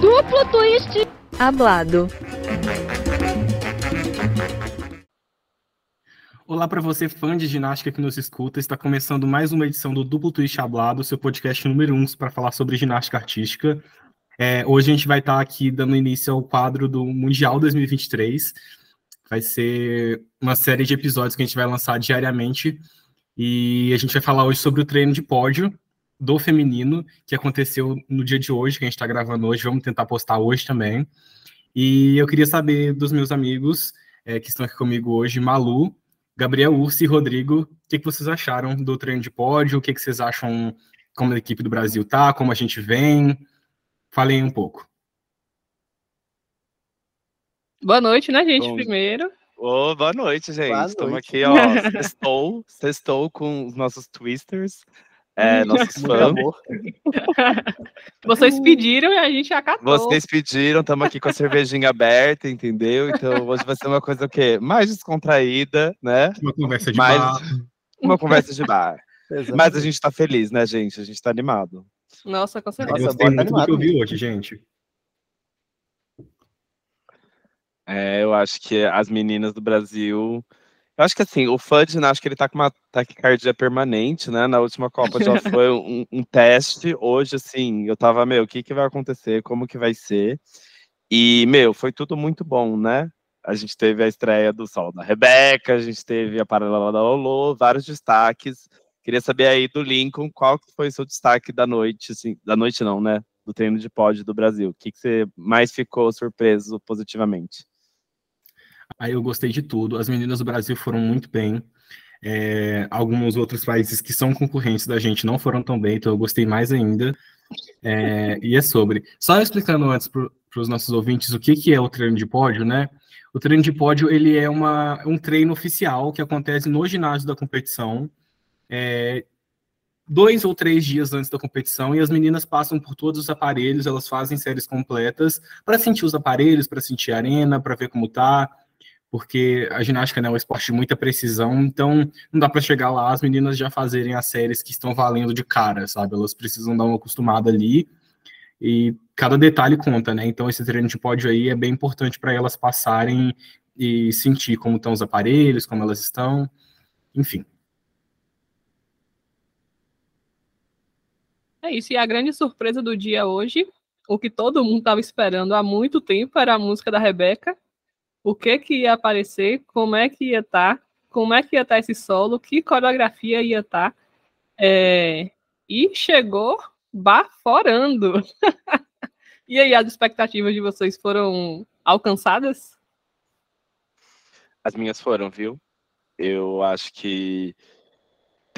Duplo twist hablado. Olá para você, fã de ginástica que nos escuta. Está começando mais uma edição do Duplo Twist Hablado, seu podcast número 1 um, para falar sobre ginástica artística. É, hoje a gente vai estar aqui dando início ao quadro do Mundial 2023. Vai ser uma série de episódios que a gente vai lançar diariamente. E a gente vai falar hoje sobre o treino de pódio do feminino, que aconteceu no dia de hoje, que a gente está gravando hoje. Vamos tentar postar hoje também. E eu queria saber dos meus amigos é, que estão aqui comigo hoje, Malu, Gabriel Ursi e Rodrigo, o que, que, vocês acharam do treino de pódio? O que, que vocês acham como a equipe do Brasil tá, como a gente vem? Falem um pouco. Boa noite, né, gente, Bom, primeiro. Oh, boa noite, gente. Boa Estamos noite. aqui, ó, sextou, sextou com os nossos twisters. É, nossos fãs. Vocês pediram e a gente acatou. Vocês pediram, estamos aqui com a cervejinha aberta, entendeu? Então hoje vai ser uma coisa o quê? Mais descontraída, né? Uma conversa de Mais... bar. Uma conversa de bar. Mas a gente está feliz, né, gente? A gente está animado. Nossa, com certeza. Eu gostei muito do que eu vi hoje, gente. É, eu acho que as meninas do Brasil eu acho que assim, o fã de ginástica ele tá com uma taquicardia permanente, né? Na última Copa já foi um, um, teste. Hoje, assim, eu tava, meu, o que, que vai acontecer? Como que vai ser? E, meu, foi tudo muito bom, né? A gente teve a estreia do Sol da Rebeca, a gente teve a Paralela da Lolo, vários destaques. Queria saber aí do Lincoln, qual foi o seu destaque da noite, assim, da noite não, né? Do treino de pódio do Brasil. O que, que você mais ficou surpreso positivamente? Aí eu gostei de tudo. As meninas do Brasil foram muito bem. É, alguns outros países que são concorrentes da gente não foram tão bem, então eu gostei mais ainda. É, e é sobre. Só explicando antes para os nossos ouvintes o que, que é o treino de pódio, né? O treino de pódio ele é uma, um treino oficial que acontece no ginásio da competição, é, dois ou três dias antes da competição, e as meninas passam por todos os aparelhos, elas fazem séries completas para sentir os aparelhos, para sentir a arena, para ver como tá, porque a ginástica né, é um esporte de muita precisão, então não dá para chegar lá as meninas já fazerem as séries que estão valendo de cara, sabe? Elas precisam dar uma acostumada ali e cada detalhe conta, né? Então esse treino de pódio aí é bem importante para elas passarem e sentir como estão os aparelhos, como elas estão, enfim. É isso, e a grande surpresa do dia hoje, o que todo mundo estava esperando há muito tempo, era a música da Rebeca, o que que ia aparecer, como é que ia estar, tá, como é que ia estar tá esse solo, que coreografia ia estar. Tá, é, e chegou baforando. e aí, as expectativas de vocês foram alcançadas? As minhas foram, viu? Eu acho que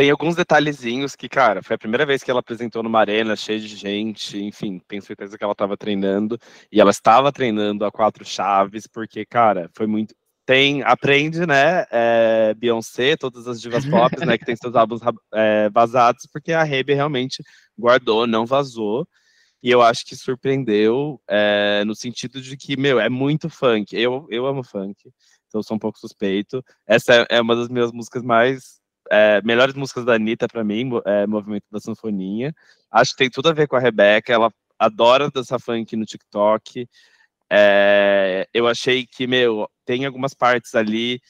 tem alguns detalhezinhos que, cara, foi a primeira vez que ela apresentou numa arena cheia de gente, enfim, tenho certeza que ela estava treinando, e ela estava treinando a quatro chaves, porque, cara, foi muito. Tem, aprende, né, é, Beyoncé, todas as divas pop, né, que tem seus álbuns é, vazados, porque a Rebe realmente guardou, não vazou, e eu acho que surpreendeu, é, no sentido de que, meu, é muito funk, eu, eu amo funk, então sou um pouco suspeito, essa é uma das minhas músicas mais é, melhores músicas da Anitta, para mim, é Movimento da Sanfoninha. Acho que tem tudo a ver com a Rebeca, ela adora dançar funk no TikTok. É, eu achei que, meu, tem algumas partes ali,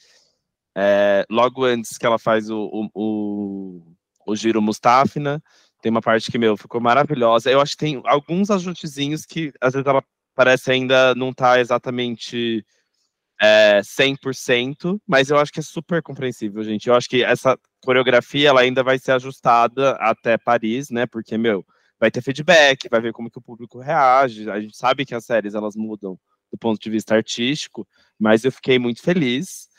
é, logo antes que ela faz o, o, o, o giro Mustafina, tem uma parte que, meu, ficou maravilhosa. Eu acho que tem alguns ajustezinhos que, às vezes, ela parece ainda não tá exatamente é, 100%, mas eu acho que é super compreensível, gente. Eu acho que essa coreografia ela ainda vai ser ajustada até Paris, né? Porque, meu, vai ter feedback, vai ver como que o público reage. A gente sabe que as séries elas mudam do ponto de vista artístico, mas eu fiquei muito feliz.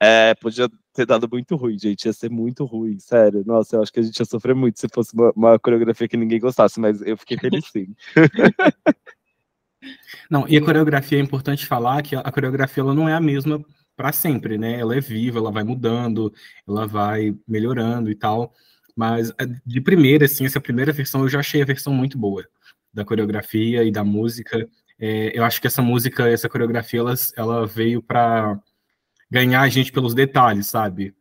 É, podia ter dado muito ruim, gente. Ia ser muito ruim, sério. Nossa, eu acho que a gente ia sofrer muito se fosse uma, uma coreografia que ninguém gostasse, mas eu fiquei feliz sim. Não, e a coreografia é importante falar que a coreografia ela não é a mesma para sempre, né? Ela é viva, ela vai mudando, ela vai melhorando e tal. Mas é, de primeira, assim, essa primeira versão eu já achei a versão muito boa da coreografia e da música. É, eu acho que essa música, essa coreografia, ela, ela veio para ganhar a gente pelos detalhes, sabe?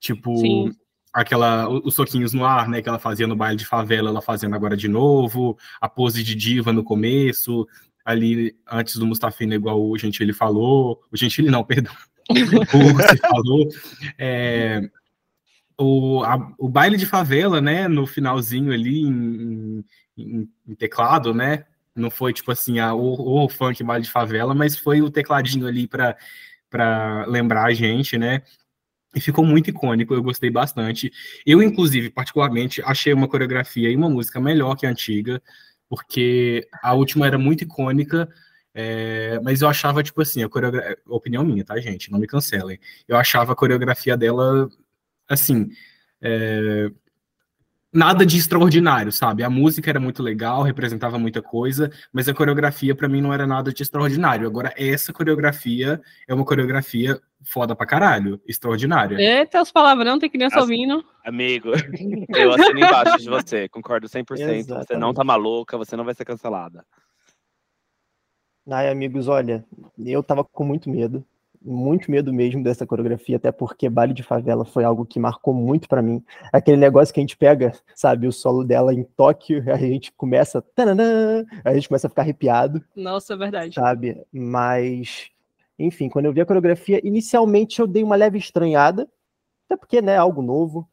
Tipo, Sim. aquela os soquinhos no ar, né, que ela fazia no baile de favela, ela fazendo agora de novo, a pose de diva no começo, ali antes do Mustafina, igual o Gentili falou, o Gentili não, perdão, o você falou, é, o, a, o baile de favela, né, no finalzinho ali em, em, em teclado, né, não foi tipo assim a, o, o funk baile de favela, mas foi o tecladinho ali para para lembrar a gente, né? E ficou muito icônico, eu gostei bastante. Eu, inclusive, particularmente, achei uma coreografia e uma música melhor que a antiga, porque a última era muito icônica, é, mas eu achava, tipo assim, a coreografia. Opinião minha, tá, gente? Não me cancelem. Eu achava a coreografia dela, assim. É, nada de extraordinário, sabe? A música era muito legal, representava muita coisa, mas a coreografia para mim não era nada de extraordinário. Agora, essa coreografia é uma coreografia foda pra caralho, extraordinária. Eita, os palavrão, tem criança As... ouvindo. Amigo, eu assino embaixo de você, concordo 100%. Exatamente. Você não tá maluca, você não vai ser cancelada. Ai, amigos, olha, eu tava com muito medo muito medo mesmo dessa coreografia, até porque baile de favela foi algo que marcou muito para mim. Aquele negócio que a gente pega, sabe, o solo dela em Tóquio, a gente começa, tananã, a gente começa a ficar arrepiado. Nossa, é verdade. Sabe? Mas, enfim, quando eu vi a coreografia, inicialmente eu dei uma leve estranhada, até porque, né, algo novo.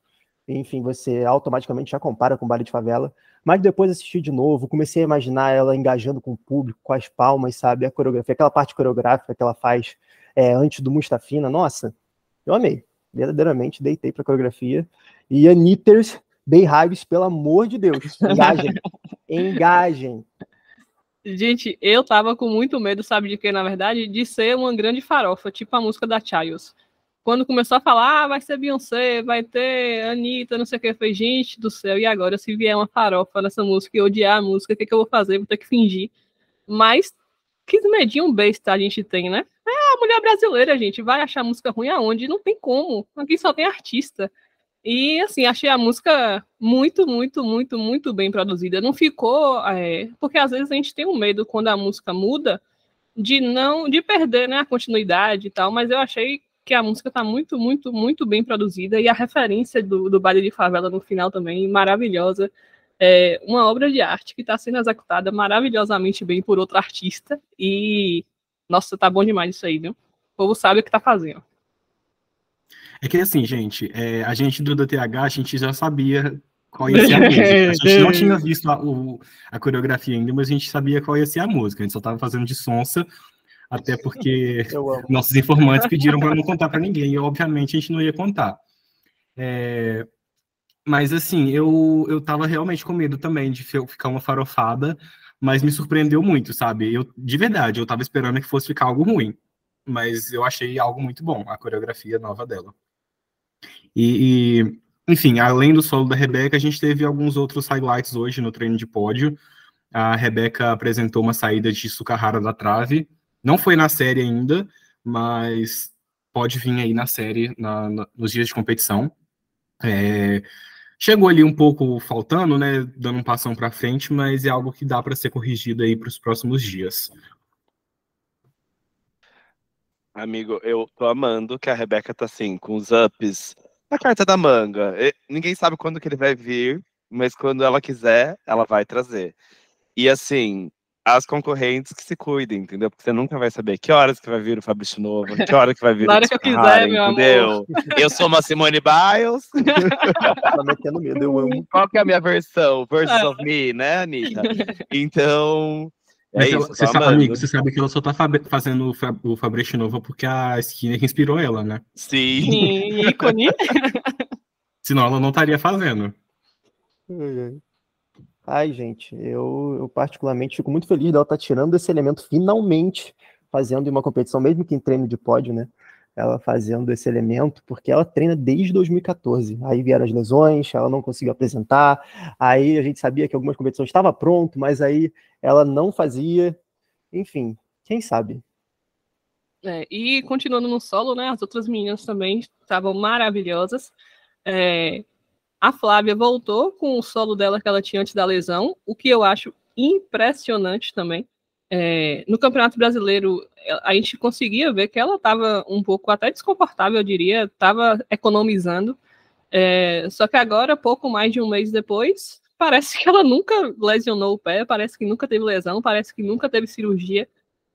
Enfim, você automaticamente já compara com baile de favela. Mas depois assisti de novo, comecei a imaginar ela engajando com o público, com as palmas, sabe? A coreografia, aquela parte coreográfica que ela faz é, antes do Mustafina, nossa, eu amei. Verdadeiramente deitei para coreografia. E Anitters, Hives, pelo amor de Deus, engajem. engajem. Gente, eu tava com muito medo, sabe de que, na verdade? De ser uma grande farofa, tipo a música da Childs. Quando começou a falar, ah, vai ser Beyoncé, vai ter Anitta, não sei o que, eu falei, gente do céu, e agora se vier uma farofa nessa música e odiar a música, o que, que eu vou fazer? Vou ter que fingir. Mas que medinho besta a gente tem, né? É a mulher brasileira, gente. Vai achar música ruim aonde? Não tem como. Aqui só tem artista. E, assim, achei a música muito, muito, muito, muito bem produzida. Não ficou. É... porque às vezes a gente tem um medo quando a música muda de não. de perder né, a continuidade e tal. Mas eu achei que a música tá muito, muito, muito bem produzida. E a referência do, do baile de favela no final também, maravilhosa é uma obra de arte que está sendo executada maravilhosamente bem por outro artista e nossa, tá bom demais isso aí, viu? O povo sabe o que tá fazendo. É que assim, gente, é, a gente do DTH, a gente já sabia qual ia ser a música. A gente não tinha visto a, o, a coreografia ainda, mas a gente sabia qual ia ser a música. A gente só tava fazendo de sonsa, até porque nossos informantes pediram para não contar para ninguém, e obviamente a gente não ia contar. É, mas assim, eu, eu tava realmente com medo também de ficar uma farofada, mas me surpreendeu muito, sabe? Eu, de verdade, eu tava esperando que fosse ficar algo ruim, mas eu achei algo muito bom, a coreografia nova dela. E, e enfim, além do solo da Rebeca, a gente teve alguns outros highlights hoje no treino de pódio. A Rebeca apresentou uma saída de Sukahara da trave, não foi na série ainda, mas pode vir aí na série na, na, nos dias de competição. É, Chegou ali um pouco faltando, né, dando um passão para frente, mas é algo que dá para ser corrigido aí para os próximos dias. Amigo, eu tô amando que a Rebeca tá assim, com os ups na carta da manga. E ninguém sabe quando que ele vai vir, mas quando ela quiser, ela vai trazer. E assim, as concorrentes que se cuidem, entendeu? Porque você nunca vai saber que horas que vai vir o Fabrício Novo, que hora que vai vir Na hora que eu quiser, meu entendeu? amor. Eu sou uma Simone Biles. tá metendo medo, eu amo. Qual que é a minha versão? Versus of me, né, Anitta? Então... É isso, você, sabe, amigo, você sabe que ela só tá fazendo o Fabrício Novo porque a Skinner inspirou ela, né? Sim. Sim, ícone. Senão ela não estaria fazendo. Ai, gente, eu, eu particularmente fico muito feliz dela estar tá tirando esse elemento finalmente, fazendo uma competição, mesmo que em treino de pódio, né? Ela fazendo esse elemento, porque ela treina desde 2014. Aí vieram as lesões, ela não conseguiu apresentar. Aí a gente sabia que algumas competições estavam pronto, mas aí ela não fazia. Enfim, quem sabe? É, e continuando no solo, né? As outras meninas também estavam maravilhosas. É, a Flávia voltou com o solo dela que ela tinha antes da lesão, o que eu acho impressionante também. É, no Campeonato Brasileiro, a gente conseguia ver que ela estava um pouco até desconfortável, eu diria, estava economizando. É, só que agora, pouco mais de um mês depois, parece que ela nunca lesionou o pé, parece que nunca teve lesão, parece que nunca teve cirurgia.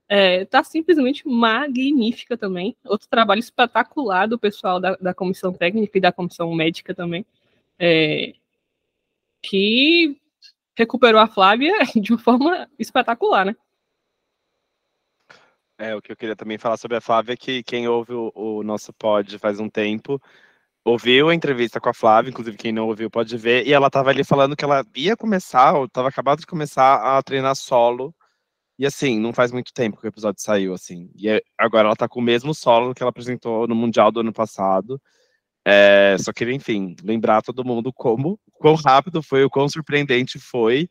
É, tá simplesmente magnífica também. Outro trabalho espetacular do pessoal da, da comissão técnica e da comissão médica também. É, que recuperou a Flávia de uma forma espetacular, né? É, o que eu queria também falar sobre a Flávia é que quem ouve o, o nosso pod faz um tempo, ouviu a entrevista com a Flávia, inclusive quem não ouviu pode ver, e ela estava ali falando que ela ia começar, ou estava acabado de começar a treinar solo, e assim, não faz muito tempo que o episódio saiu, assim, e é, agora ela está com o mesmo solo que ela apresentou no Mundial do ano passado, é, só queria, enfim, lembrar todo mundo como, quão rápido foi, o quão surpreendente foi,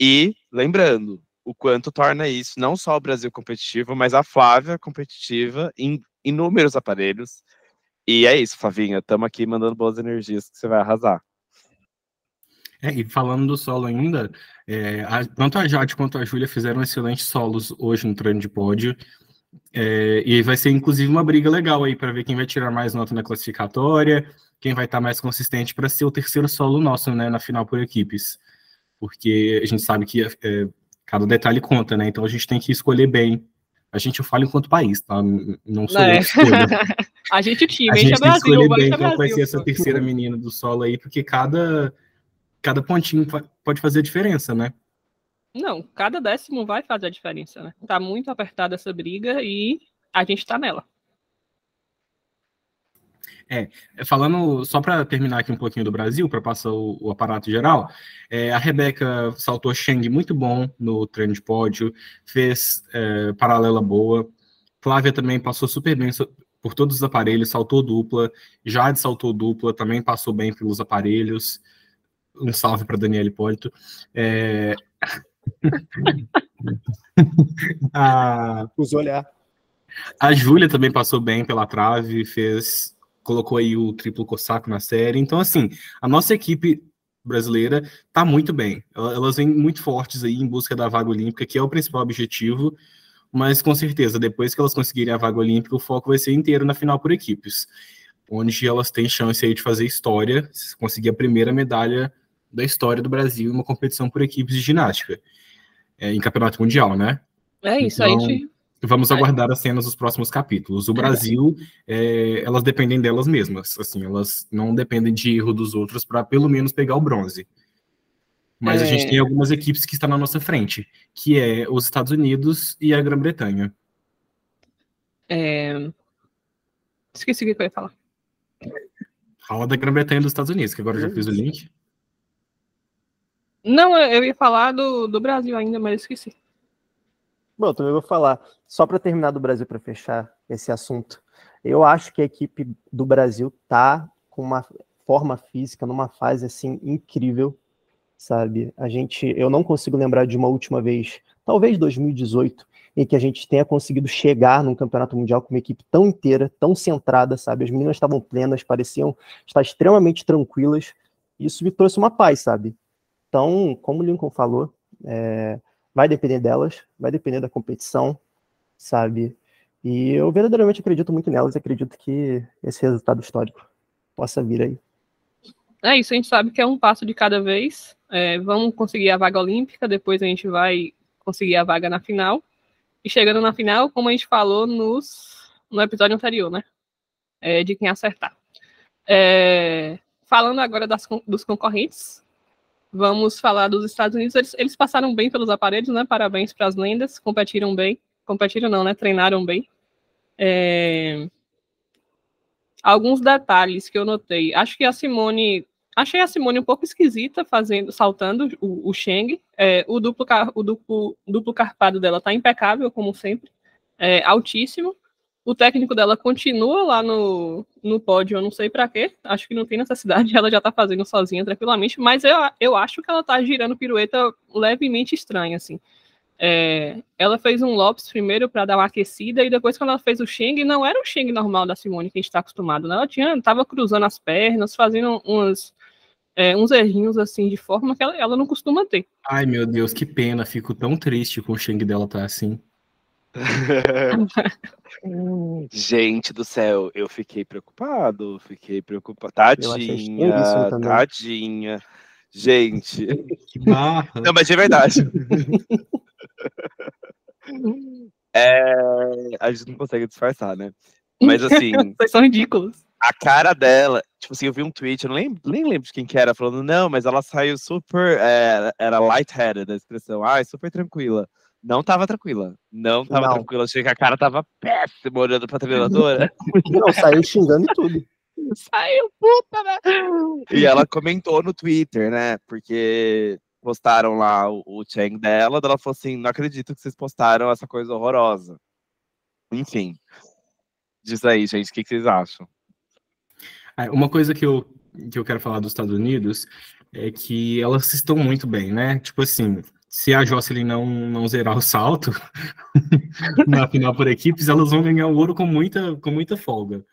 e lembrando, o quanto torna isso não só o Brasil competitivo, mas a Flávia competitiva em inúmeros aparelhos. E é isso, Flavinha, estamos aqui mandando boas energias que você vai arrasar. É, e falando do solo ainda, é, a, tanto a Jade quanto a Júlia fizeram excelentes solos hoje no treino de pódio. É, e vai ser inclusive uma briga legal aí para ver quem vai tirar mais nota na classificatória, quem vai estar tá mais consistente para ser o terceiro solo nosso né, na final por equipes. Porque a gente sabe que é, cada detalhe conta, né? Então a gente tem que escolher bem. A gente fala enquanto país, tá? Não sou é. eu que A gente time, a gente é tem que Brasil, escolher vai bem ser qual vai Brasil. ser essa terceira menina do solo aí, porque cada, cada pontinho pode fazer diferença, né? Não, cada décimo vai fazer a diferença, né? Tá muito apertada essa briga e a gente tá nela. Falando, só para terminar aqui um pouquinho do Brasil, para passar o, o aparato geral, é, a Rebeca saltou Sheng muito bom no treino de pódio, fez é, paralela boa. Flávia também passou super bem por todos os aparelhos, saltou dupla. Jade saltou dupla, também passou bem pelos aparelhos. Um salve para Daniela Hipólito. É... a, Os olhar. a Júlia também passou bem pela trave, fez, colocou aí o triplo cossaco na série. Então, assim, a nossa equipe brasileira tá muito bem. Ela- Elas vêm muito fortes aí em busca da vaga olímpica, que é o principal objetivo. Mas com certeza, depois que elas conseguirem a vaga olímpica, o foco vai ser inteiro na final por equipes, onde elas têm chance aí de fazer história, se conseguir a primeira medalha da história do Brasil em uma competição por equipes de ginástica, é, em campeonato mundial, né? É isso, Então, a gente. Vamos É. aguardar as cenas dos próximos capítulos. O Brasil, é, elas dependem delas mesmas, assim, elas não dependem de erro dos outros para pelo menos pegar o bronze. Mas a gente É. tem algumas equipes que estão na nossa frente, que é os Estados Unidos e a Grã-Bretanha. é, Esqueci o que eu ia falar. Fala da Grã-Bretanha e dos Estados Unidos, que agora eu já fiz o link. Não, eu eu ia falar do, do Brasil ainda, mas esqueci. Bom, também vou falar. Só para terminar do Brasil, para fechar esse assunto. Eu acho que a equipe do Brasil tá com uma forma física numa fase assim incrível, sabe? A gente, eu não consigo lembrar de uma última vez, talvez 2018, em que a gente tenha conseguido chegar num campeonato mundial com uma equipe tão inteira, tão centrada, sabe? As meninas estavam plenas, pareciam estar extremamente tranquilas. Isso me trouxe uma paz, sabe? Então, como o Lincoln falou, é, vai depender delas, vai depender da competição, sabe? E eu verdadeiramente acredito muito nelas, acredito que esse resultado histórico possa vir aí. É isso, a gente sabe que é um passo de cada vez. É, vamos conseguir a vaga olímpica, depois a gente vai conseguir a vaga na final. E chegando na final, como a gente falou nos, no episódio anterior, né? É, de quem acertar. É, falando agora das, dos concorrentes, vamos falar dos Estados Unidos. Eles, eles passaram bem pelos aparelhos, né? Parabéns para as lendas, competiram bem. Competiram não, né? Treinaram bem. É, alguns detalhes que eu notei. Acho que a Simone. Achei a Simone um pouco esquisita fazendo, saltando o, o. É, o, duplo, car- o duplo, duplo carpado dela tá impecável, como sempre. É, altíssimo. O técnico dela continua lá no, no pódio, eu não sei para quê. Acho que não tem necessidade, ela já tá fazendo sozinha tranquilamente. Mas eu, eu acho que ela tá girando pirueta levemente estranha, assim. É, ela fez um Lopes primeiro para dar uma aquecida e depois quando ela fez o Sheng, não era o Sheng normal da Simone que a gente está acostumado, né? Ela tinha, tava cruzando as pernas, fazendo umas, é, uns errinhos assim de forma que ela, ela não costuma ter. Ai, meu Deus, que pena, fico tão triste com o Sheng dela tá assim. Gente do céu, eu fiquei preocupado, fiquei preocupado. Tadinha, tadinha. Gente, Que barra. não, mas de verdade. É, a gente não consegue disfarçar, né? Mas assim, Vocês são ridículos. a cara dela, tipo assim, eu vi um tweet, eu não lembro, nem lembro de quem que era, falando, não, mas ela saiu super, é, era lightheaded a expressão, ai, super tranquila. Não tava tranquila, não tava Não. tranquila, achei que a cara tava péssima olhando pra treinadora. Não, saiu xingando e tudo. Saiu puta, né? E ela comentou no Twitter, né, porque postaram lá o, o Chang dela, ela falou assim, não acredito que vocês postaram essa coisa horrorosa. Enfim, diz aí, gente, o que, que vocês acham? Ah, Uma coisa que eu, que eu quero falar dos Estados Unidos é que elas estão muito bem, né? Tipo assim, se a Jocelyn não, não zerar o salto na final por equipes, elas vão ganhar o ouro com muita, com muita folga.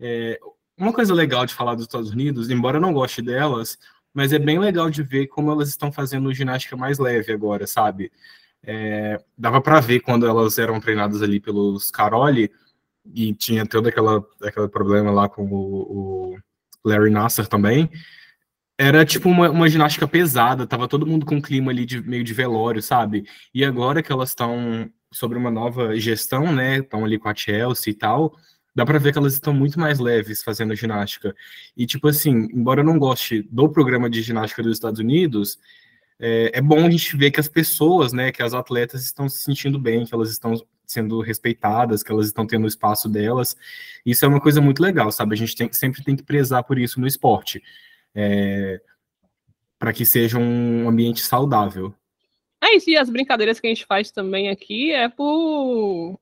É, uma coisa legal de falar dos Estados Unidos, embora eu não goste delas, mas é bem legal de ver como elas estão fazendo ginástica mais leve agora, sabe? É, dava para ver quando elas eram treinadas ali pelos Caroli e tinha todo aquela, aquele problema lá com o, o Larry Nasser também. Era tipo uma, uma ginástica pesada, tava todo mundo com um clima ali de meio de velório, sabe? E agora que elas estão sobre uma nova gestão, né? Estão ali com a Chelsea e tal, dá pra ver que elas estão muito mais leves fazendo ginástica. E tipo assim, embora eu não goste do programa de ginástica dos Estados Unidos, é, é bom a gente ver que as pessoas, né, que as atletas estão se sentindo bem, que elas estão sendo respeitadas, que elas estão tendo o espaço delas. Isso é uma coisa muito legal, sabe? A gente tem, sempre tem que prezar por isso no esporte, é, para que seja um ambiente saudável. É isso, e as brincadeiras que a gente faz também aqui é por.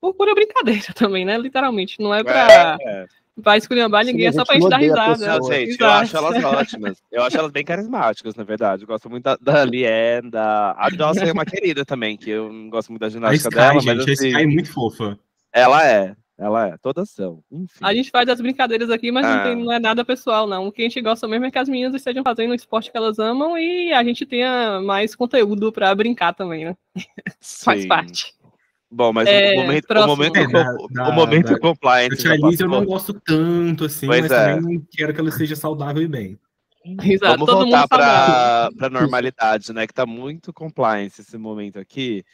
Por pura brincadeira também, né? Literalmente. Não é pra, É, pra esculhambar ninguém, a é só pra gente dar a risada. Não, gente, eu acho elas ótimas. Eu acho elas bem carismáticas, na verdade. Eu gosto muito da, da Liane, da. A Jocelyn é uma querida também, que eu não gosto muito da A ginástica Sky, dela, gente, mas a assim, Sky é muito fofa. ela é. Ela é, todas são. Enfim. A gente faz as brincadeiras aqui, mas Ah. não, tem, não é nada pessoal, não. O que a gente gosta mesmo é que as meninas estejam fazendo o esporte que elas amam e a gente tenha mais conteúdo pra brincar também, né? Faz parte. Bom, mas É, o momento, o próximo. momento, É, com- da- o momento da- A compliance. já Charlize eu não gosto tanto assim, Pois mas é. também quero que ela esteja saudável e bem. Exato, Vamos todo voltar para a normalidade, né? Que tá muito compliance esse momento aqui.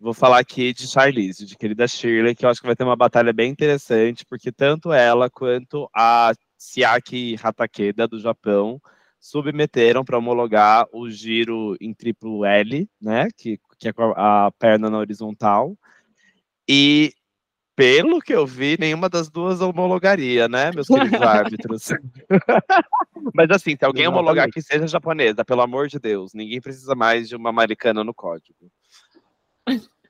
Vou falar aqui de Charlize, de querida Shirley, que eu acho que vai ter uma batalha bem interessante, porque tanto ela quanto a Siaki Hatakeda, do Japão, submeteram para homologar o giro em triplo L, né? Que, que é com a, perna na horizontal. E pelo que eu vi, nenhuma das duas homologaria, né, meus queridos árbitros? Mas assim, se alguém homologar que seja japonesa, pelo amor de Deus, ninguém precisa mais de uma americana no código.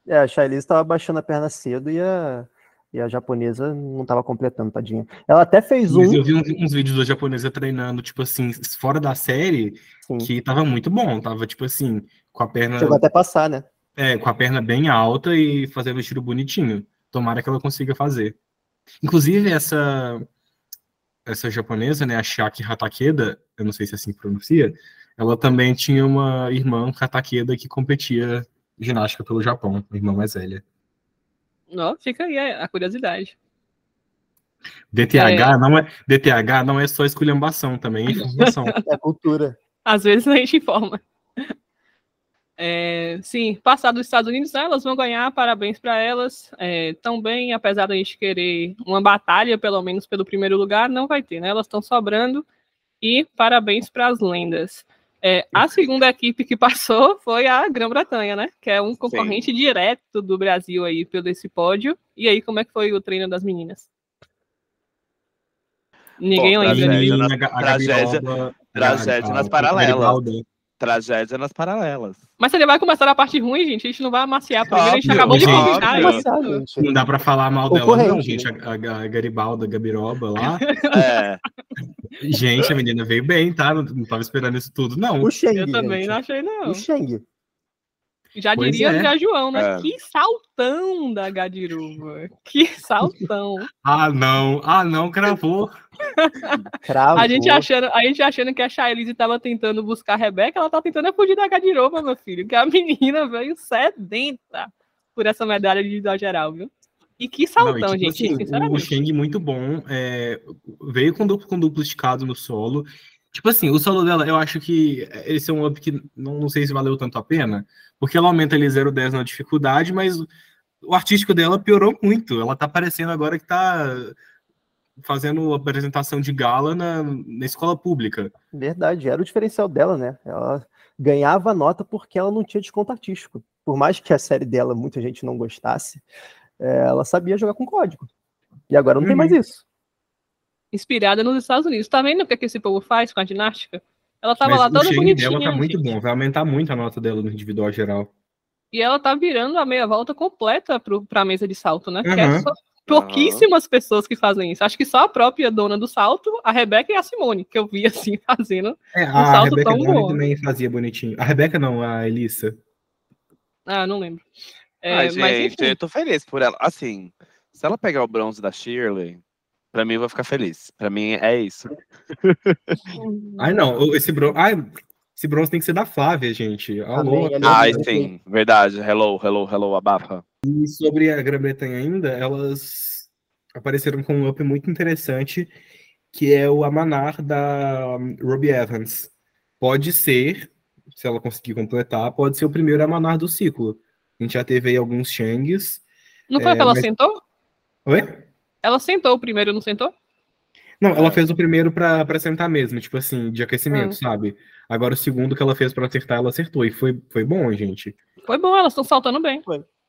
É, a Shailise estava baixando a perna cedo e a, e a japonesa não estava completando, tadinha. Ela até fez Mas um. eu vi uns, uns vídeos da japonesa treinando, tipo assim, fora da série, Sim, que tava muito bom. Tava, tipo assim, com a perna, chegou até passar, né? é, com a perna bem alta e fazendo o tiro bonitinho. Tomara que ela consiga fazer. Inclusive, essa essa japonesa, né, a Shaki Hatakeda, eu não sei se é assim pronuncia, ela também tinha uma irmã Hatakeda que competia ginástica pelo Japão, uma irmã mais velha. Ó, fica aí a a curiosidade. DTH não é DTH não é só esculhambação, também é informação. É cultura. Às vezes a gente informa. É, sim, passar dos Estados Unidos, né, elas vão ganhar, parabéns para elas. É, também, apesar da gente querer uma batalha, pelo menos pelo primeiro lugar, não vai ter, né? Elas estão sobrando. E parabéns para as lendas. É, a segunda equipe que passou foi a Grã-Bretanha, né? Que é um concorrente direto do Brasil aí pelo esse pódio. E aí, como é que foi o treino das meninas? Ninguém A lembra. tragédia na- nas paralelas. Tragédia nas paralelas. Mas você vai começar a parte ruim, gente. A gente não vai amaciar primeiro. a gente Óbvio, acabou de óbvio. combinar Óbvio. isso. Não dá pra falar mal dela, não, gente. A, a, a Garibalda, a Gabiroba lá. É, gente, a menina veio bem, tá? Não, não tava esperando isso tudo, não. O Sheng, Eu também gente. não achei, não. O Sheng. Já Pois diria é. já João, né? É. Que saltão da Gadiruba. Que saltão. Ah, não. Ah, não, cravou. Cravou. A gente, achando, a gente achando que a Shailise tava tentando buscar a Rebeca, ela tá tentando é fugir da Gadiroba, meu filho. Que a menina veio sedenta. por essa medalha de individual geral, viu? E que saltão, Não, e, tipo gente, assim, o. Shang muito bom, é, veio com duplo, com duplo esticado no solo. Tipo assim, o solo dela, eu acho que esse é um up que não, não sei se valeu tanto a pena, porque ela aumenta ali 0,10 na dificuldade, mas o artístico dela piorou muito. Ela tá parecendo agora que tá fazendo apresentação de gala na, na escola pública. Verdade, era o diferencial dela, né? Ela ganhava nota porque ela não tinha desconto artístico. Por mais que a série dela muita gente não gostasse, é, ela sabia jogar com código. E agora não tem Uhum. mais isso. Inspirada nos Estados Unidos. Tá vendo o que, que esse povo faz com a ginástica? Ela tava mas lá o toda bonitinha. dela tá muito gente. bom, vai aumentar muito a nota dela no individual geral. E ela tá virando a meia volta completa pro, pra mesa de salto, né? Que é Uhum. só pouquíssimas pessoas que fazem isso. Acho que só a própria dona do salto, a Rebeca e a Simone, que eu vi assim fazendo. É, Um a salto Rebeca tão bom. também fazia bonitinho. A Rebeca não, a Elissa. Ah, não lembro. É, Ai, mas gente, enfim, eu tô feliz por ela. Assim, se ela pegar o bronze da Shirley, pra mim eu vou ficar feliz. Pra mim é isso. Ai, não, esse bronze. Ai, esse bronze tem que ser da Flávia, gente. Alô. Amém, Ai, aleluia. sim, verdade. Hello, hello, hello, abafa. E sobre a Grã-Bretanha ainda, elas apareceram com um up muito interessante, que é o Amanar da Robbie Evans. Pode ser, se ela conseguir completar, pode ser o primeiro Amanar do ciclo. A gente já teve aí alguns Shangs. não foi é, que ela mas- sentou? Oi? Ela sentou o primeiro, não sentou? Não, É. ela fez o primeiro pra, pra sentar mesmo, tipo assim, de aquecimento, Ah. sabe? Agora o segundo que ela fez pra acertar, ela acertou. E foi, foi bom, gente. Foi bom, elas estão saltando bem.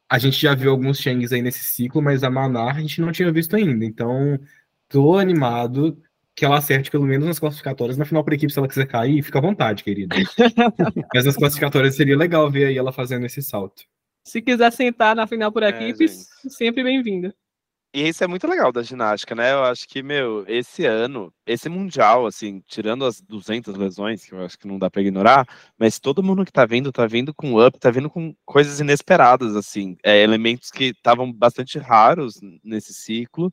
A gente já viu alguns Shangs aí nesse ciclo, mas a Manar a gente não tinha visto ainda. Então, tô animado que ela acerte pelo menos nas classificatórias. Na final, por equipe, se ela quiser cair, fica à vontade, querida. mas nas classificatórias seria legal ver aí ela fazendo esse salto. Se quiser sentar na final por É, equipes, sempre bem-vinda. E isso é muito legal da ginástica, né? Eu acho que, meu, esse ano, esse mundial, assim, tirando as 200 lesões, que eu acho que não dá pra ignorar, mas todo mundo que tá vindo, tá vindo com up, tá vindo com coisas inesperadas, assim, é, elementos que estavam bastante raros nesse ciclo.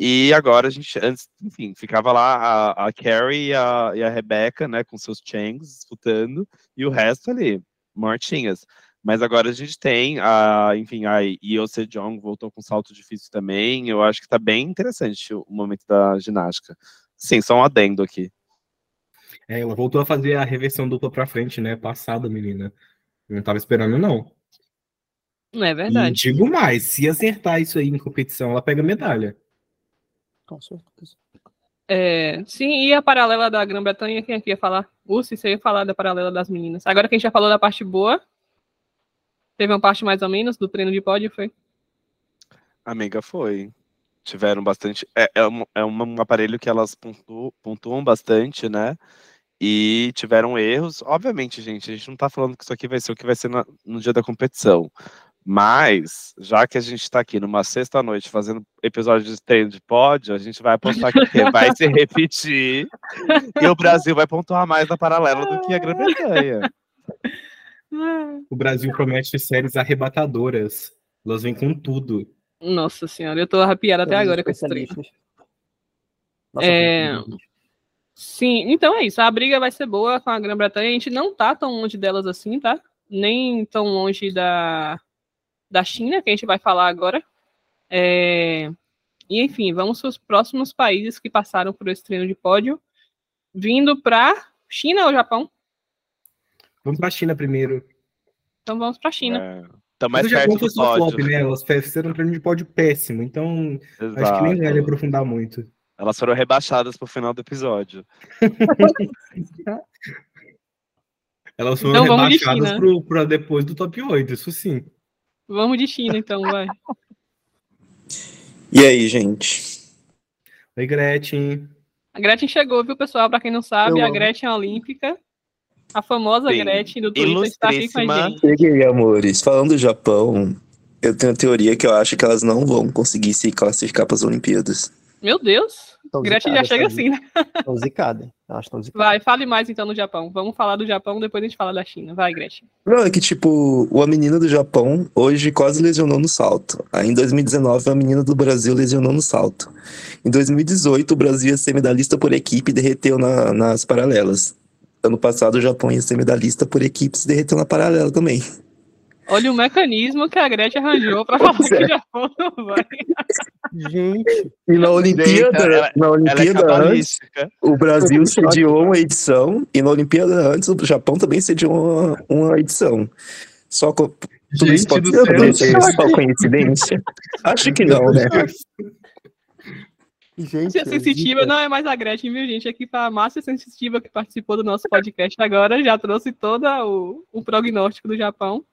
E agora a gente, antes, enfim, ficava lá a, a Carrie e a, e a Rebecca, né, com seus Changs disputando, e o resto ali, mortinhas. Mas agora a gente tem a, enfim, a Io Sejong voltou com salto difícil também. Eu acho que tá bem interessante o momento da ginástica. Sim, só um adendo aqui. É, ela voltou a fazer a reversão dupla pra frente, né? Passada, menina. Não tava esperando, não. Não é E verdade. digo mais, se acertar isso aí em competição, ela pega medalha. Com certeza. É, sim, e a paralela da Grã-Bretanha, quem aqui ia falar? Ursi, você ia falar da paralela das meninas. Agora que a gente já falou da parte boa, teve uma parte mais ou menos do treino de pódio, foi? Amiga, foi. Tiveram bastante. É, é, um, é um aparelho que elas pontu, pontuam bastante, né? E tiveram erros. Obviamente, gente, a gente não tá falando que isso aqui vai ser o que vai ser na- no dia da competição. Mas, já que a gente tá aqui numa sexta-noite fazendo episódio de treino de pódio, a gente vai apostar que vai se repetir e o Brasil vai pontuar mais na paralela do que a Grã-Bretanha. O Brasil promete séries arrebatadoras. Elas vêm com tudo. Nossa senhora, eu tô arrepiada até agora com esse. Nossa, É. Sim, então é isso. A briga vai ser boa com a Grã-Bretanha. A gente não tá tão longe delas assim, tá? Nem tão longe da, da China, que a gente vai falar agora. É, E enfim, vamos para os próximos países que passaram por esse treino de pódio. Vindo para China ou Japão? Vamos pra China primeiro. Então vamos para China. É, tá Mas mais o Japão perto foi do só flop, né? Elas fizeram um treino de pódio péssimo, então acho que nem vale Exato. aprofundar muito. Elas foram rebaixadas pro final do episódio. Elas foram Então rebaixadas pro, pra depois do top 8, isso sim. Vamos de China, então, vai. E aí, gente? Oi, Gretchen. A Gretchen chegou, viu, pessoal? Para quem não sabe, Eu a amo. Gretchen Olímpica. A famosa Sim. Gretchen do Twitter está aqui com a gente. Cheguei, amores. Falando do Japão, eu tenho a teoria que eu acho que elas não vão conseguir se classificar para as Olimpíadas. Meu Deus! Tão Gretchen já zicadas, chega assim, né? Zicada. Estão zicadas. Vai, fale mais então no Japão. Vamos falar do Japão, depois a gente fala da China. Vai, Gretchen. Não, é que, tipo, uma menina do Japão hoje quase lesionou no salto. Aí, em 2019, a menina do Brasil lesionou no salto. Em 2018, o Brasil ia ser medalhista por equipe e derreteu na- nas paralelas. Ano passado, o Japão ia ser medalhista por equipe e se derreteu na paralela também. Olha o mecanismo que a Gretchen arranjou pra falar que o Japão não vai. Gente, E na Olimpíada, Gente, ela- na Ela é Olimpíada antes, cabalística. o Brasil sediou uma edição, e na Olimpíada antes, o Japão também sediou uma, uma edição. Só co- tudo isso Gente pode do ser céu. só coincidência? Acho que não, né? Gente. Márcia Sensitiva não é mais a Gretchen, viu, gente? Aqui pra Márcia Sensitiva, que participou do nosso podcast agora, já trouxe todo o, o prognóstico do Japão.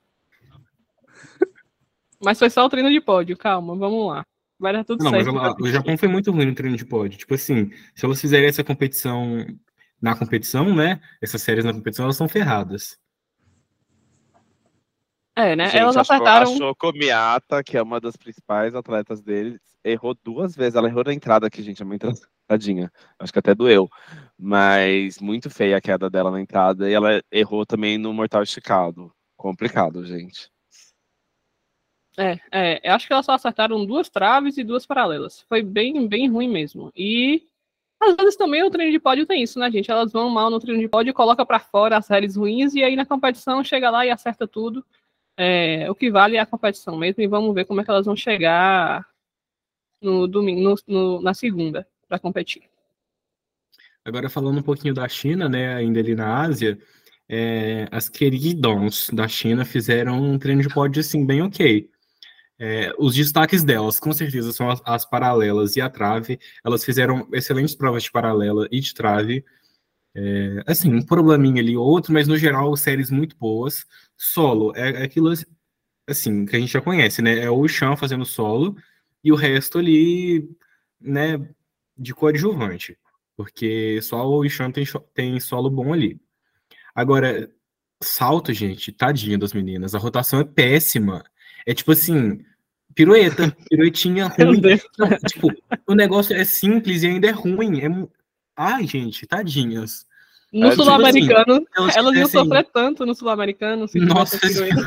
Mas foi só o treino de pódio, calma, vamos lá. Vai dar tudo Não, mas certo. ela- o Japão foi muito ruim no treino de pódio. Tipo assim, se elas fizerem essa competição na competição, né? Essas séries na competição, elas são ferradas. É, né? Gente, Elas a acertaram. Cho- A Shoko Miata, que é uma das principais atletas deles, errou duas vezes. Ela errou na entrada aqui, gente, é uma entradinha. Acho que até doeu. Mas muito feia a queda dela na entrada. E ela errou também no Mortal esticado. Complicado, gente. É, é, eu acho que elas só acertaram duas traves e duas paralelas. Foi bem, bem ruim mesmo. E às vezes também o treino de pódio tem isso, né, gente? Elas vão mal no treino de pódio, coloca pra fora as séries ruins e aí na competição chega lá e acerta tudo. É, o que vale é a competição mesmo e vamos ver como é que elas vão chegar no domingo, no- no- na segunda pra competir. Agora, falando um pouquinho da China, né? Ainda ali na Ásia, é, as queridons da China fizeram um treino de pódio, assim, bem ok. É, os destaques delas, com certeza, são as, as paralelas e a trave. Elas fizeram excelentes provas de paralela e de trave. É, assim, um probleminha ali ou outro, mas no geral, séries muito boas. Solo, é, é aquilo assim, que a gente já conhece, né? É o Chan fazendo solo e o resto ali, né, de coadjuvante. Porque só o Ishan tem, tem solo bom ali. Agora, salto, gente, tadinha das meninas. A rotação é péssima. É tipo assim, pirueta, piruetinha ruim. Não, tipo, o negócio é simples e ainda é ruim. É... Ai, gente, tadinhas. No É, tipo sul-americano, Elas elas iam sofrer tanto no sul-americano. se Nossa pirueta.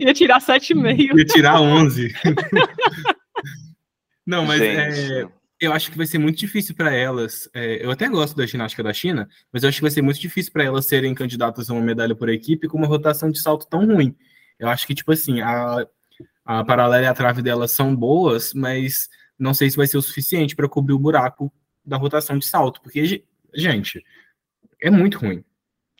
Ia tirar 7,5. Ia tirar 11. Não, mas é, eu acho que vai ser muito difícil para elas. é, eu até gosto da ginástica da China, mas eu acho que vai ser muito difícil para elas serem candidatas a uma medalha por equipe com uma rotação de salto tão ruim. Eu acho que, tipo assim, a, a paralela e a trave delas são boas, mas não sei se vai ser o suficiente para cobrir o buraco da rotação de salto, porque, ge- gente, é muito ruim.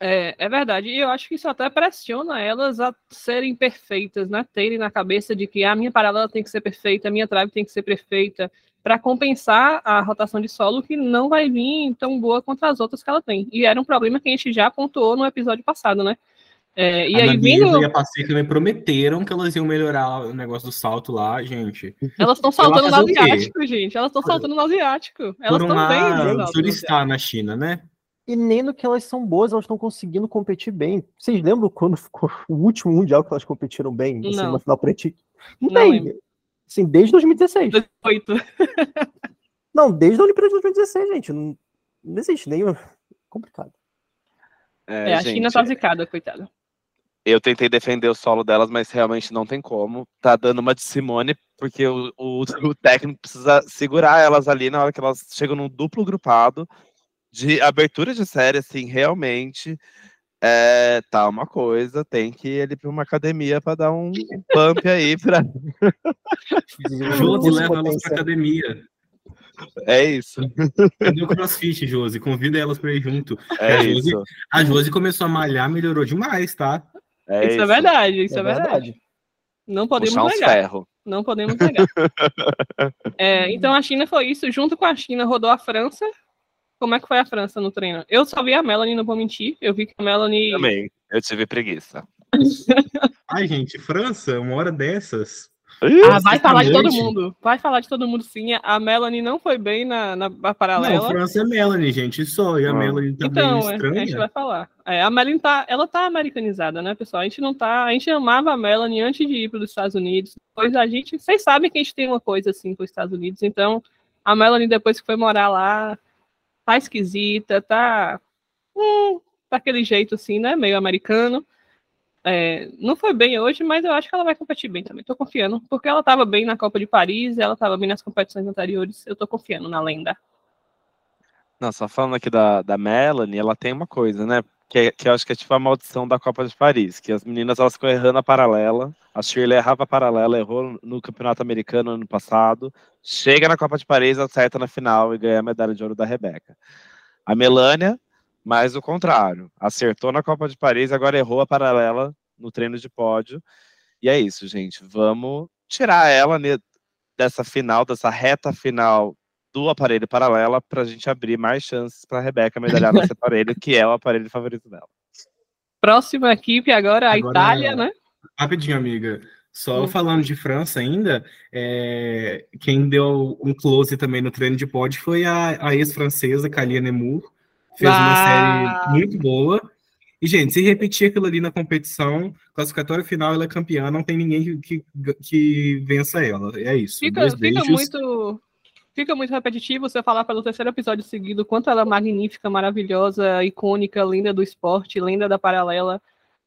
É, é verdade. E eu acho que isso até pressiona elas a serem perfeitas, né? Terem na cabeça de que a minha paralela tem que ser perfeita, a minha trave tem que ser perfeita, para compensar a rotação de solo que não vai vir tão boa quanto as outras que ela tem. E era um problema que a gente já pontuou no episódio passado, né? É, e a aí, vindo. e a Pacifica me prometeram que elas iam melhorar o negócio do salto lá, gente. Elas estão saltando no o quê? asiático, gente. Elas estão saltando no asiático. Elas estão bem no asiático. turistar na China, né? E nem no que elas são boas, elas estão conseguindo competir bem. Vocês lembram quando ficou o último mundial que elas competiram bem? Assim, Não. uma final equipe? Não, Não tem. lembro. Assim, desde 2016. 18. Não, desde a Olimpíada de 2016, gente. Não, não existe nem. Complicado. é, É, a gente, China tá zicada, coitada. Eu tentei defender o solo delas, mas realmente não tem como. Tá dando uma de Simone, porque o, o, o técnico precisa segurar elas ali na hora que elas chegam num duplo grupado de abertura de série, assim, realmente. É, tá uma coisa, tem que ir ali pra uma academia pra dar um pump aí pra. Josi leva elas pra academia. É isso. Cadê o crossfit, Josi? Convida elas pra ir junto. É a, Josi, isso. a Josi começou a malhar, melhorou demais, tá? É isso, é verdade, isso é, verdade. Não podemos negar. ferros. Não podemos negar. É, então a China foi isso. Junto com a China rodou a França. Como é que foi a França no treino? Eu só vi a Melanie, não vou mentir. Eu vi que a Melanie. Também. Eu tive preguiça. Ai, gente, França, uma hora dessas. Ah, vai falar de todo mundo. Vai falar de todo mundo sim. A Melanie não foi bem na, na, na Não, paralela. França é Melanie, gente, só. E a Ah. Melanie tá Então, é, a estranha. gente vai falar. É, a Melanie tá, ela tá americanizada, né, pessoal? A gente não tá, a gente amava a Melanie antes de ir para os Estados Unidos. Depois a gente, vocês sabem que a gente tem uma coisa assim com os Estados Unidos, então a Melanie depois que foi morar lá, tá esquisita, tá, hum, tá aquele jeito assim, né, meio americano. É, não foi bem hoje, mas eu acho que ela vai competir bem também. Tô confiando, porque ela tava bem na Copa de Paris, ela tava bem nas competições anteriores. Eu tô confiando na lenda. Não, só falando aqui da, da Melanie, ela tem uma coisa, né? que, que eu acho que é tipo a maldição da Copa de Paris, que as meninas elas ficam errando a paralela, a Shirley errava a paralela, errou no Campeonato Americano ano passado, chega na Copa de Paris, acerta na final e ganha a medalha de ouro da Rebeca. A Melânia, mais o contrário, acertou na Copa de Paris, agora errou a paralela no treino de pódio, e é isso, gente, vamos tirar ela dessa final, dessa reta final do aparelho paralela para a gente abrir mais chances para a Rebeca medalhar nesse aparelho, que é o aparelho favorito dela. Próxima equipe agora, a agora, Itália, né? Rapidinho, amiga. Só hum. falando de França ainda, é, quem deu um close também no treino de pódio foi a, a ex-francesa, Kalia Nemur. Fez ah. uma série muito boa. E, gente, se repetir aquilo ali na competição, classificatória final, ela é campeã, não tem ninguém que, que, que vença ela. É isso. Fica, fica muito fica muito repetitivo você falar pelo terceiro episódio seguido quanto ela é magnífica, maravilhosa, icônica, linda do esporte, linda da paralela.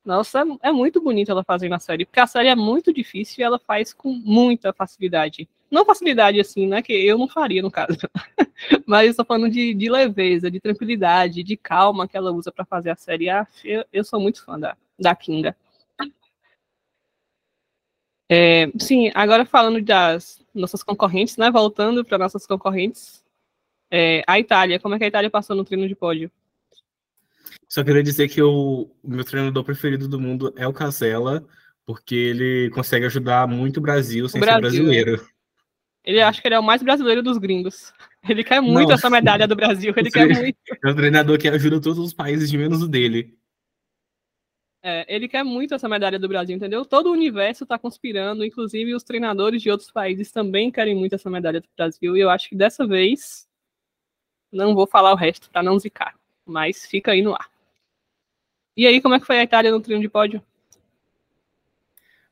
Nossa, é muito bonito ela fazendo a série, porque a série é muito difícil e ela faz com muita facilidade. Não facilidade assim, né? Que eu não faria no caso. Mas estou falando de, de, leveza, de tranquilidade, de calma que ela usa para fazer a série. Ah, eu, eu, sou muito fã da, da Kinga. É, sim, agora falando das nossas concorrentes, né? Voltando para nossas concorrentes. É, a Itália, como é que a Itália passou no treino de pódio? Só queria dizer que o meu treinador preferido do mundo é o Casella, porque ele consegue ajudar muito o Brasil sem o Brasil, ser brasileiro. Ele acha que ele é o mais brasileiro dos gringos. Ele quer muito essa medalha do Brasil, ele quer muito. É um treinador que ajuda todos os países de menos o dele. É, ele quer muito essa medalha do Brasil, entendeu? Todo o universo está conspirando, inclusive os treinadores de outros países também querem muito essa medalha do Brasil. E eu acho que dessa vez não vou falar o resto para não zicar, mas fica aí no ar. E aí, como é que foi a Itália no treino de pódio?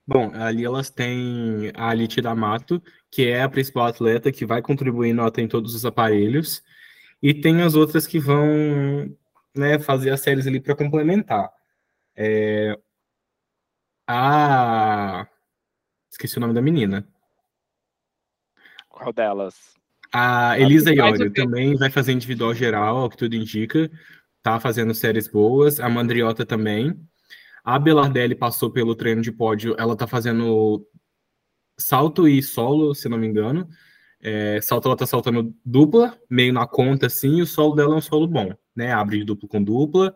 Bom, ali elas têm a Alice D'Amato, que é a principal atleta que vai contribuir nota em todos os aparelhos, e tem as outras que vão né, fazer as séries ali para complementar. É... A. Esqueci o nome da menina. Qual delas? A Elisa Iório também vai fazer individual geral, ao que tudo indica. Tá fazendo séries boas. A Mandriota também. A Belardelli passou pelo treino de pódio. Ela tá fazendo salto e solo, se não me engano. É, salto ela tá saltando dupla, meio na conta assim, e o solo dela é um solo bom, né? Abre de duplo com dupla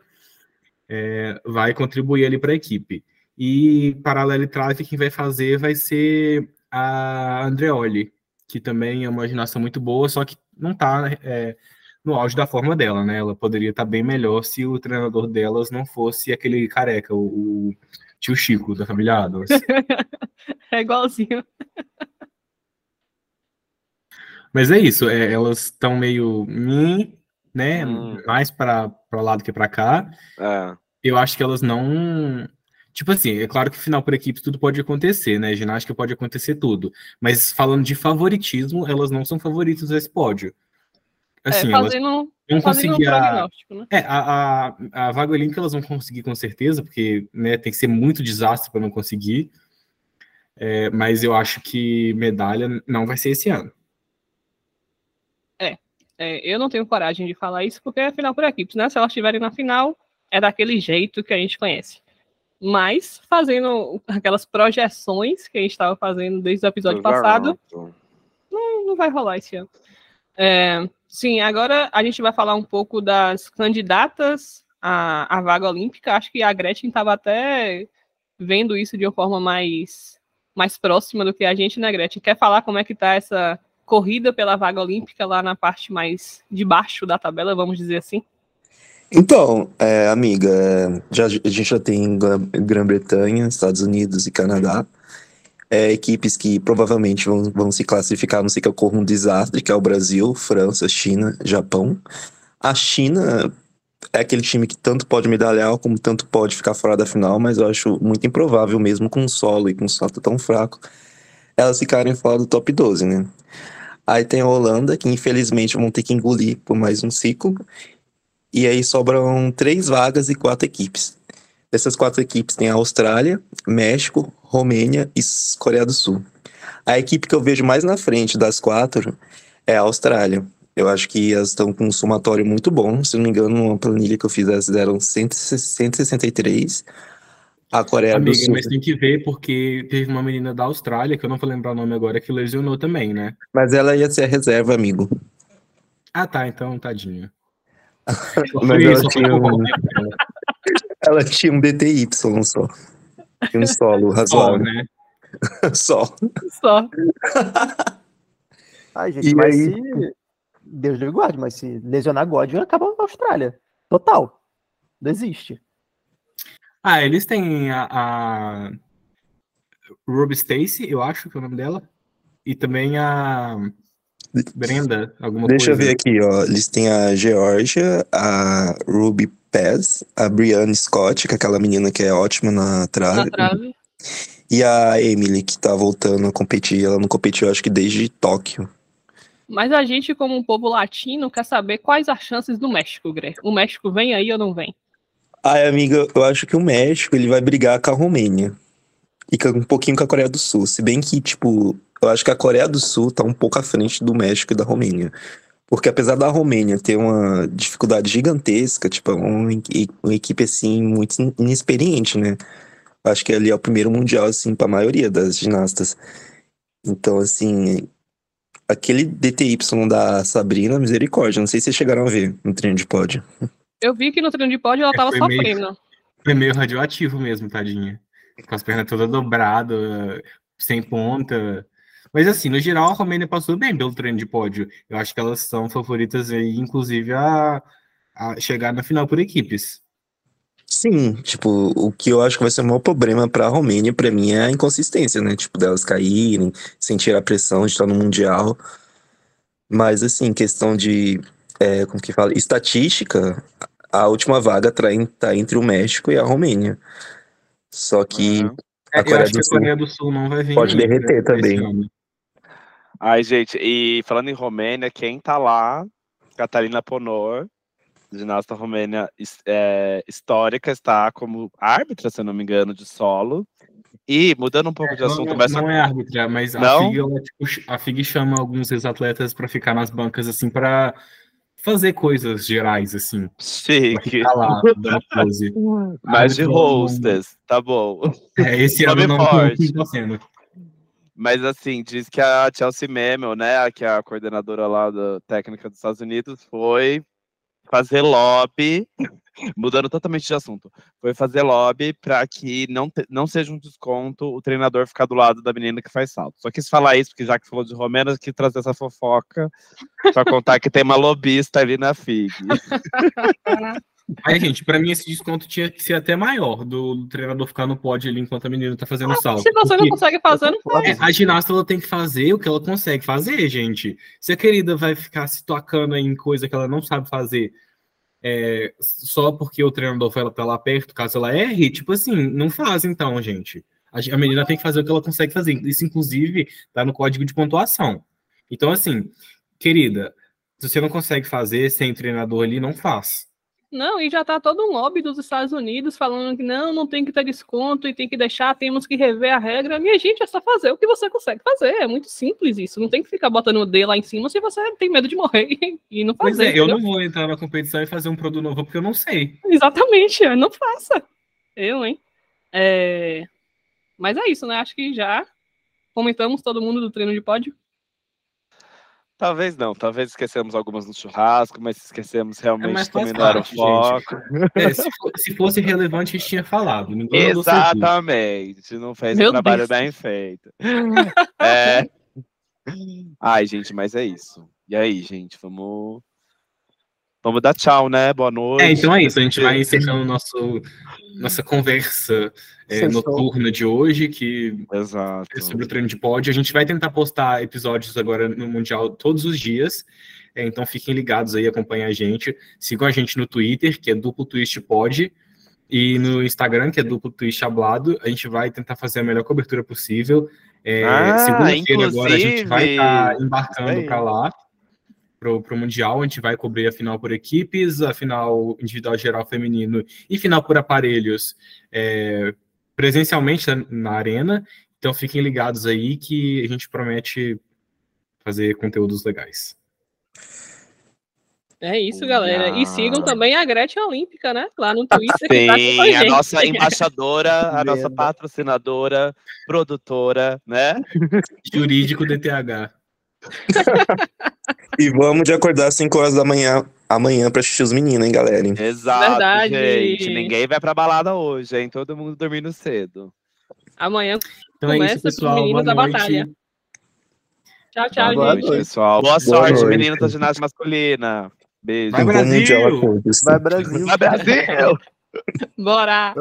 é, vai contribuir ali para a equipe. E paralelo trave, quem vai fazer vai ser a Andreoli, que também é uma ginasta muito boa, só que não está é, no auge da forma dela, né? Ela poderia estar tá bem melhor se o treinador delas não fosse aquele careca, o, o tio Chico da família Adams. é igualzinho. Mas é isso, é, elas estão meio né? Hum. Mais para o lado que para cá. É. Eu acho que elas não. Tipo assim, é claro que final por equipes tudo pode acontecer, né? Ginástica pode acontecer tudo. Mas falando de favoritismo, elas não são favoritas desse pódio. Assim, é, fazendo, elas vão conseguir um a, né? é, a, a, a vaga olímpica elas vão conseguir com certeza, porque né, tem que ser muito desastre para não conseguir. É, mas eu acho que medalha não vai ser esse ano. É, eu não tenho coragem de falar isso porque é final por equipes, né? Se elas estiverem na final, é daquele jeito que a gente conhece. Mas, fazendo aquelas projeções que a gente estava fazendo desde o episódio passado, não, não vai rolar esse ano. É, sim, agora a gente vai falar um pouco das candidatas à, à vaga olímpica. Acho que a Gretchen estava até vendo isso de uma forma mais, mais próxima do que a gente, né, Gretchen? Quer falar como é que está essa corrida pela vaga olímpica lá na parte mais de baixo da tabela, vamos dizer assim? Então, é, amiga, é, já, a gente já tem Grã-Bretanha, Estados Unidos e Canadá. É, equipes que provavelmente vão, vão se classificar, não sei que ocorra um desastre, que é o Brasil, França, China, Japão. A China é aquele time que tanto pode medalhar como tanto pode ficar fora da final, mas eu acho muito improvável mesmo com o solo e com o salto tão fraco, elas ficarem fora do top 12, né? Aí tem a Holanda, que infelizmente vão ter que engolir por mais um ciclo. E aí sobram três vagas e quatro equipes. Dessas quatro equipes tem a Austrália, México, Romênia e Coreia do Sul. A equipe que eu vejo mais na frente das quatro é a Austrália. Eu acho que elas estão com um somatório muito bom. Se não me engano, uma planilha que eu fiz, elas deram 163. A Coreia Amiga, do Sul. mas tem que ver porque teve uma menina da Austrália, que eu não vou lembrar o nome agora, que lesionou também, né? Mas ela ia ser a reserva, amigo. Ah, tá, então, tadinha. Mas ela tinha ela tinha um DTY só. Tinha um solo razoável. né? Só. Só. Ai, gente, E mas aí- se. Deus lhe guarde, mas se lesionar Godwin, acaba na Austrália. Total. Não existe. Ah, eles têm a, a Ruby Stacy, eu acho que é o nome dela. E também a Brenda, alguma Deixa eu coisa. ver aqui, ó. Eles têm a Georgia, a Ruby Pez, a Brianna Scott, que é aquela menina que é ótima na Na trave, trave. e a Emily, que tá voltando a competir. Ela não competiu, acho que desde Tóquio. Mas a gente, como um povo latino, quer saber quais as chances do México, Greg. O México vem aí ou não vem? Ai, amiga, eu acho que o México ele vai brigar com a Romênia. E com- um pouquinho com a Coreia do Sul. Se bem que, tipo, eu acho que a Coreia do Sul tá um pouco à frente do México e da Romênia. Porque apesar da Romênia ter uma dificuldade gigantesca, tipo, é uma, uma equipe, assim, muito in- inexperiente, né? Acho que ali é o primeiro mundial, assim, pra maioria das ginastas. Então, assim, aquele DTY da Sabrina, misericórdia. Não sei se vocês chegaram a ver no treino de pódio. Eu vi que no treino de pódio ela É, tava meio- sofrendo. Foi meio radioativo mesmo, tadinha. Com as pernas todas dobradas, sem ponta. Mas assim, no geral, a Romênia passou bem pelo treino de pódio. Eu acho que elas são favoritas aí, inclusive, a, a chegar na final por equipes. Sim, tipo, o que eu acho que vai ser o maior problema pra Romênia, pra mim, é a inconsistência, né? Tipo, delas caírem, sentir a pressão de estar no Mundial. Mas, assim, questão de, é, como que fala, estatística, a última vaga tá, tá entre o México e a Romênia. Só que Aham. a É, eu Coreia acho que do a Sul Coreia do Sul não vai vir. pode aí, derreter né, também. Ai, gente, e falando em Romênia, quem tá lá? Catarina Ponor, ginasta romênia é, histórica, está como árbitra, se eu não me engano, de solo. E, mudando um pouco de Não, assunto, não, mas não é árbitra, mas a Não? FIG, ela, tipo, ch- a FIG chama alguns ex-atletas para ficar nas bancas, assim, para fazer coisas gerais, assim. Chique, lá, mas de Árbitro, hostess, tá bom. É, esse ano não, não tá sendo. Mas assim, diz que a Chelsea Memel, né, que é a coordenadora lá da técnica dos Estados Unidos, foi fazer lobby, mudando totalmente de assunto, foi fazer lobby para que não, te- não seja um desconto o treinador ficar do lado da menina que faz salto. Só quis falar isso, porque já que falou de Romênia, quis trazer essa fofoca para contar que tem uma lobista ali na FIG. Aí, gente, pra mim esse desconto tinha que ser até maior, do, do treinador ficar no pódio ali enquanto a menina tá fazendo salto. Se você não consegue fazer, não É, a ginasta ela tem que fazer o que ela consegue fazer, gente. Se a querida vai ficar se tocando em coisa que ela não sabe fazer é, só porque o treinador foi ela tá lá perto, caso ela erre, tipo assim, não faz então, gente. A, a menina tem que fazer o que ela consegue fazer. Isso, inclusive, tá no código de pontuação. Então, assim, querida, se você não consegue fazer sem treinador ali, não faz. Não, e já tá todo um lobby dos Estados Unidos falando que não, não tem que ter desconto e tem que deixar, temos que rever a regra. Minha gente, é só fazer o que você consegue fazer. É muito simples isso. Não tem que ficar botando o D lá em cima se você tem medo de morrer e não Pois fazer. é, eu não vou entrar na competição e fazer um produto novo porque eu não sei. Exatamente, não faça. Eu, hein? É, Mas é isso, né? Acho que já comentamos todo mundo do treino de pódio. Talvez não, talvez esquecemos algumas no churrasco, mas esquecemos realmente mas também não era o foco. É, se, se fosse relevante, a gente tinha falado. Exatamente, não fez Meu o trabalho Deus. bem feito. É. Ai, gente, mas é isso. E aí, gente, vamos. Vamos dar tchau, né? Boa noite. É, então é isso. A gente vai encerrando nosso, nossa conversa é, noturna de hoje, que Exato. é sobre o treino de pódio. A gente vai tentar postar episódios agora no Mundial todos os dias. É, então fiquem ligados aí, acompanhem a gente. Sigam a gente no Twitter, que é duplo twist pod, e no Instagram, que é duplo twist hablado. A gente vai tentar fazer a melhor cobertura possível. É, Ah, Segunda-feira agora a gente vai estar isso embarcando para lá. Pro, pro Mundial, a gente vai cobrir a final por equipes, a final individual geral feminino e final por aparelhos é, presencialmente na, na arena. Então fiquem ligados aí que a gente promete fazer conteúdos legais. É isso, galera. E sigam também a Gretchen Olímpica, né? Lá no Twitter. que tá com Sim, a gente. nossa embaixadora, a nossa patrocinadora, produtora, né? Jurídico DTH. E vamos de acordar às 5 horas da manhã amanhã pra assistir os meninos, hein, galera? hein? Exato, Verdade. gente. Ninguém vai pra balada hoje, hein? Todo mundo dormindo cedo. Amanhã Então é Começa isso, com os pessoal. meninos da batalha. Tchau, tchau, Boa gente. noite. pessoal. Boa, Boa sorte, noite. meninos da ginástica masculina. Beijo. Vai, Brasil! Vai, Brasil. Vai, Brasil! Bora!